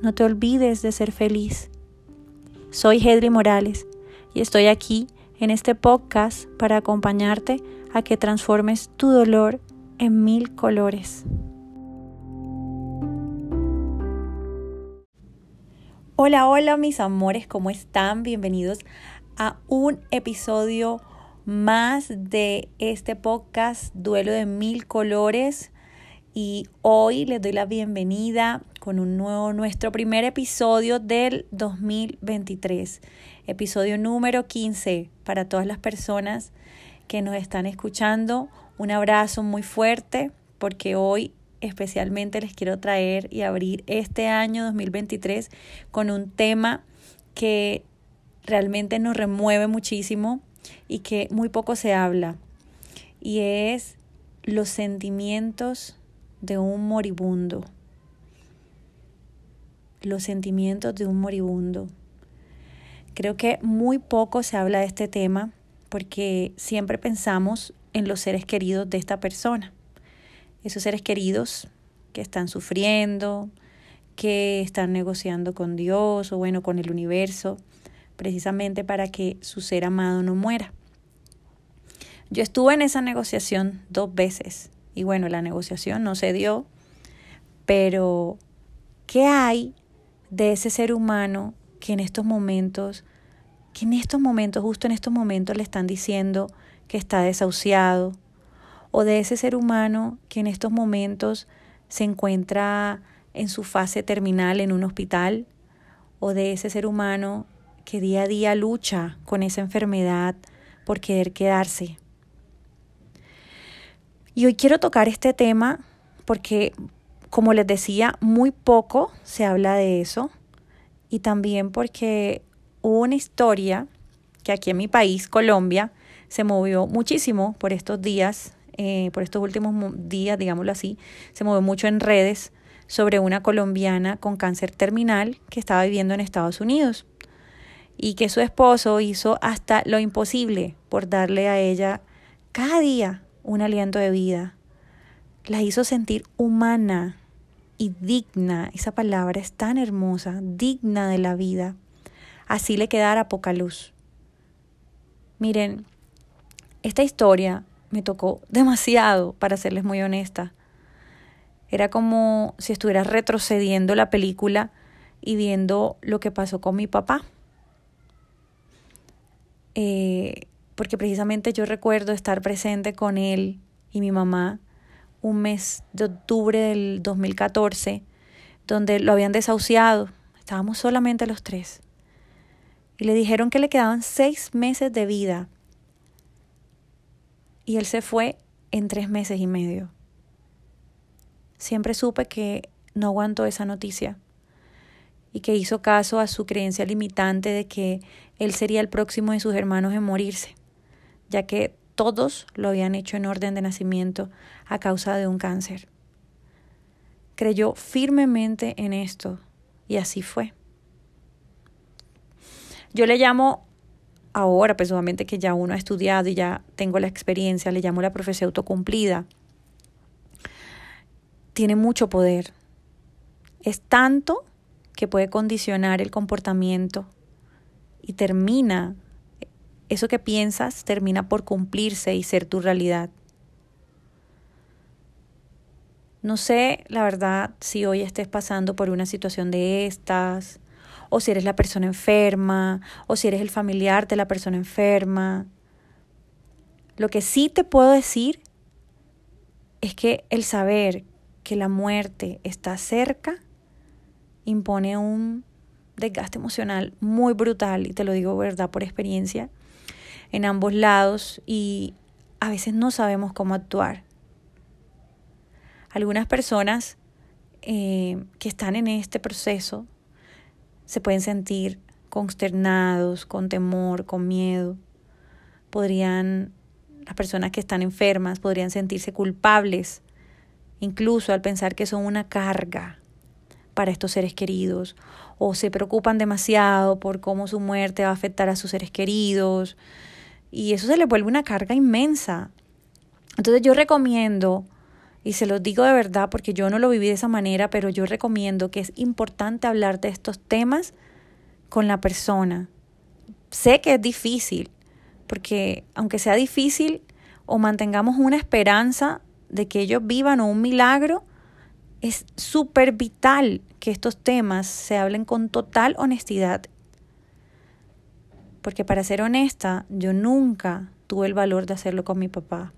No te olvides de ser feliz. Soy Hedri Morales y estoy aquí en este podcast para acompañarte a que transformes tu dolor en mil colores. Hola, hola mis amores, ¿cómo están? Bienvenidos a un episodio más de este podcast Duelo de Mil Colores y hoy les doy la bienvenida con un nuevo, nuestro primer episodio del 2023, episodio número 15 para todas las personas que nos están escuchando. Un abrazo muy fuerte porque hoy especialmente les quiero traer y abrir este año 2023 con un tema que realmente nos remueve muchísimo y que muy poco se habla. Y es los sentimientos de un moribundo. Los sentimientos de un moribundo. Creo que muy poco se habla de este tema porque siempre pensamos en los seres queridos de esta persona esos seres queridos que están sufriendo, que están negociando con Dios o bueno, con el universo, precisamente para que su ser amado no muera. Yo estuve en esa negociación dos veces y bueno, la negociación no se dio, pero ¿qué hay de ese ser humano que en estos momentos, que en estos momentos, justo en estos momentos le están diciendo que está desahuciado, o de ese ser humano que en estos momentos se encuentra en su fase terminal en un hospital, o de ese ser humano que día a día lucha con esa enfermedad por querer quedarse. Y hoy quiero tocar este tema porque, como les decía, muy poco se habla de eso y también porque hubo una historia que aquí en mi país, Colombia, se movió muchísimo por estos días eh, por estos últimos días, digámoslo así, se movió mucho en redes sobre una colombiana con cáncer terminal que estaba viviendo en Estados Unidos y que su esposo hizo hasta lo imposible por darle a ella cada día un aliento de vida. La hizo sentir humana y digna. Esa palabra es tan hermosa, digna de la vida. Así le quedara poca luz. Miren, esta historia me tocó demasiado, para serles muy honesta. Era como si estuviera retrocediendo la película y viendo lo que pasó con mi papá. Eh, porque precisamente yo recuerdo estar presente con él y mi mamá un mes de octubre del 2014, donde lo habían desahuciado. Estábamos solamente los tres. Y le dijeron que le quedaban seis meses de vida y él se fue en tres meses y medio. Siempre supe que no aguantó esa noticia y que hizo caso a su creencia limitante de que él sería el próximo de sus hermanos en morirse, ya que todos lo habían hecho en orden de nacimiento a causa de un cáncer. Creyó firmemente en esto y así fue. Yo le llamo ahora personalmente que ya uno ha estudiado y ya tengo la experiencia, le llamo la profecía autocumplida, tiene mucho poder. Es tanto que puede condicionar el comportamiento y termina, eso que piensas termina por cumplirse y ser tu realidad. No sé, la verdad, si hoy estés pasando por una situación de estas o si eres la persona enferma, o si eres el familiar de la persona enferma. Lo que sí te puedo decir es que el saber que la muerte está cerca impone un desgaste emocional muy brutal, y te lo digo verdad por experiencia, en ambos lados y a veces no sabemos cómo actuar. Algunas personas eh, que están en este proceso se pueden sentir consternados, con temor, con miedo. Podrían, las personas que están enfermas podrían sentirse culpables, incluso al pensar que son una carga para estos seres queridos, o se preocupan demasiado por cómo su muerte va a afectar a sus seres queridos, y eso se le vuelve una carga inmensa. Entonces yo recomiendo, y se los digo de verdad porque yo no lo viví de esa manera, pero yo recomiendo que es importante hablar de estos temas con la persona. Sé que es difícil, porque aunque sea difícil o mantengamos una esperanza de que ellos vivan o un milagro, es súper vital que estos temas se hablen con total honestidad porque para ser honesta, yo nunca tuve el valor de hacerlo con mi papá.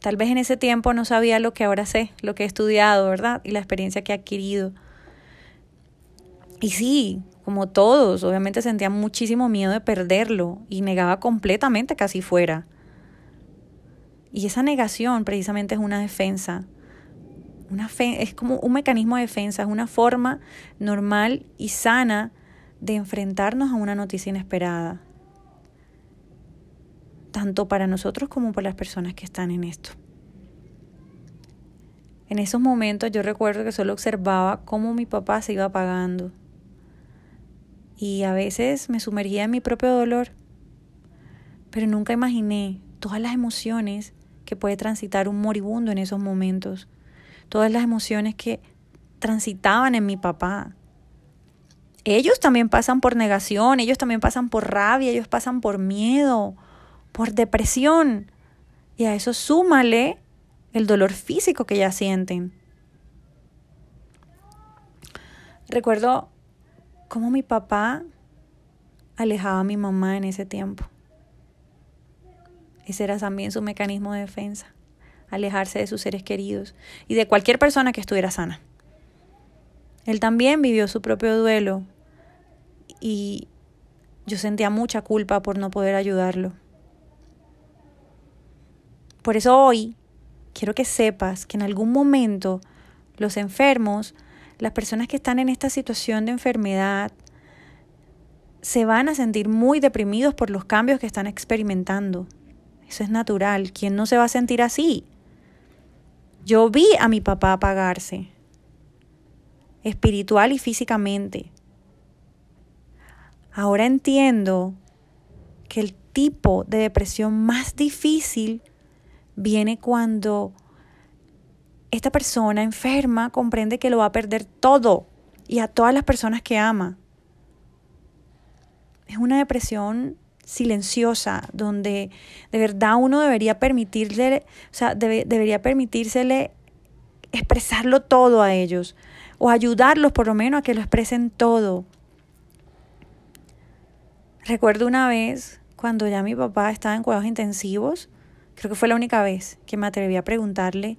Tal vez en ese tiempo no sabía lo que ahora sé, lo que he estudiado, ¿verdad? Y la experiencia que he adquirido. Y sí, como todos, obviamente sentía muchísimo miedo de perderlo y negaba completamente que así fuera. Y esa negación precisamente es una defensa. Una fe, es como un mecanismo de defensa, es una forma normal y sana de enfrentarnos a una noticia inesperada, tanto para nosotros como para las personas que están en esto. En esos momentos yo recuerdo que solo observaba cómo mi papá se iba apagando y a veces me sumergía en mi propio dolor, pero nunca imaginé todas las emociones que puede transitar un moribundo en esos momentos, todas las emociones que transitaban en mi papá, ellos también pasan por negación, ellos también pasan por rabia, ellos pasan por miedo, por depresión. Y a eso súmale el dolor físico que ya sienten. Recuerdo cómo mi papá alejaba a mi mamá en ese tiempo. Ese era también su mecanismo de defensa, alejarse de sus seres queridos y de cualquier persona que estuviera sana. Él también vivió su propio duelo y yo sentía mucha culpa por no poder ayudarlo. Por eso hoy quiero que sepas que en algún momento los enfermos, las personas que están en esta situación de enfermedad, se van a sentir muy deprimidos por los cambios que están experimentando. Eso es natural. ¿Quién no se va a sentir así? Yo vi a mi papá apagarse, espiritual y físicamente. Ahora entiendo que el tipo de depresión más difícil viene cuando esta persona enferma comprende que lo va a perder todo y a todas las personas que ama. Es una depresión silenciosa donde de verdad uno debería permitirle, o sea, debería permitírsele expresarlo todo a ellos o ayudarlos por lo menos a que lo expresen todo. Recuerdo una vez cuando ya mi papá estaba en cuidados intensivos, creo que fue la única vez que me atreví a preguntarle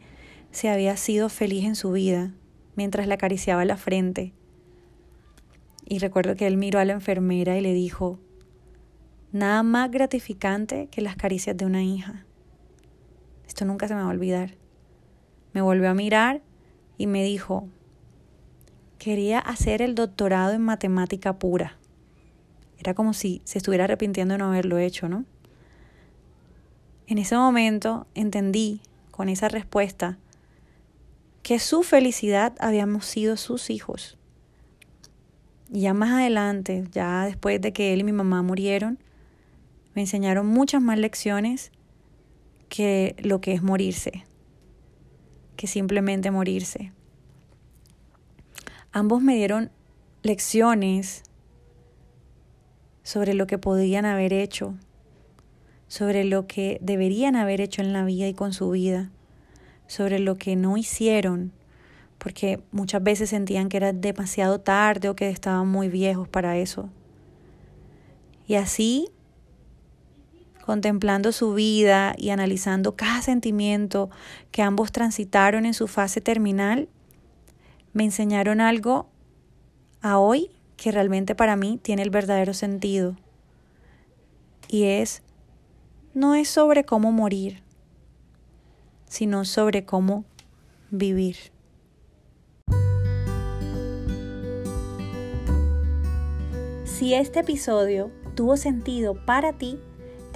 si había sido feliz en su vida mientras le acariciaba la frente. Y recuerdo que él miró a la enfermera y le dijo, nada más gratificante que las caricias de una hija. Esto nunca se me va a olvidar. Me volvió a mirar y me dijo, quería hacer el doctorado en matemática pura. Era como si se estuviera arrepintiendo de no haberlo hecho, ¿no? En ese momento entendí con esa respuesta que su felicidad habíamos sido sus hijos. Y ya más adelante, ya después de que él y mi mamá murieron, me enseñaron muchas más lecciones que lo que es morirse, que simplemente morirse. Ambos me dieron lecciones sobre lo que podían haber hecho, sobre lo que deberían haber hecho en la vida y con su vida, sobre lo que no hicieron, porque muchas veces sentían que era demasiado tarde o que estaban muy viejos para eso. Y así, contemplando su vida y analizando cada sentimiento que ambos transitaron en su fase terminal, me enseñaron algo a hoy que realmente para mí tiene el verdadero sentido. Y es, no es sobre cómo morir, sino sobre cómo vivir. Si este episodio tuvo sentido para ti,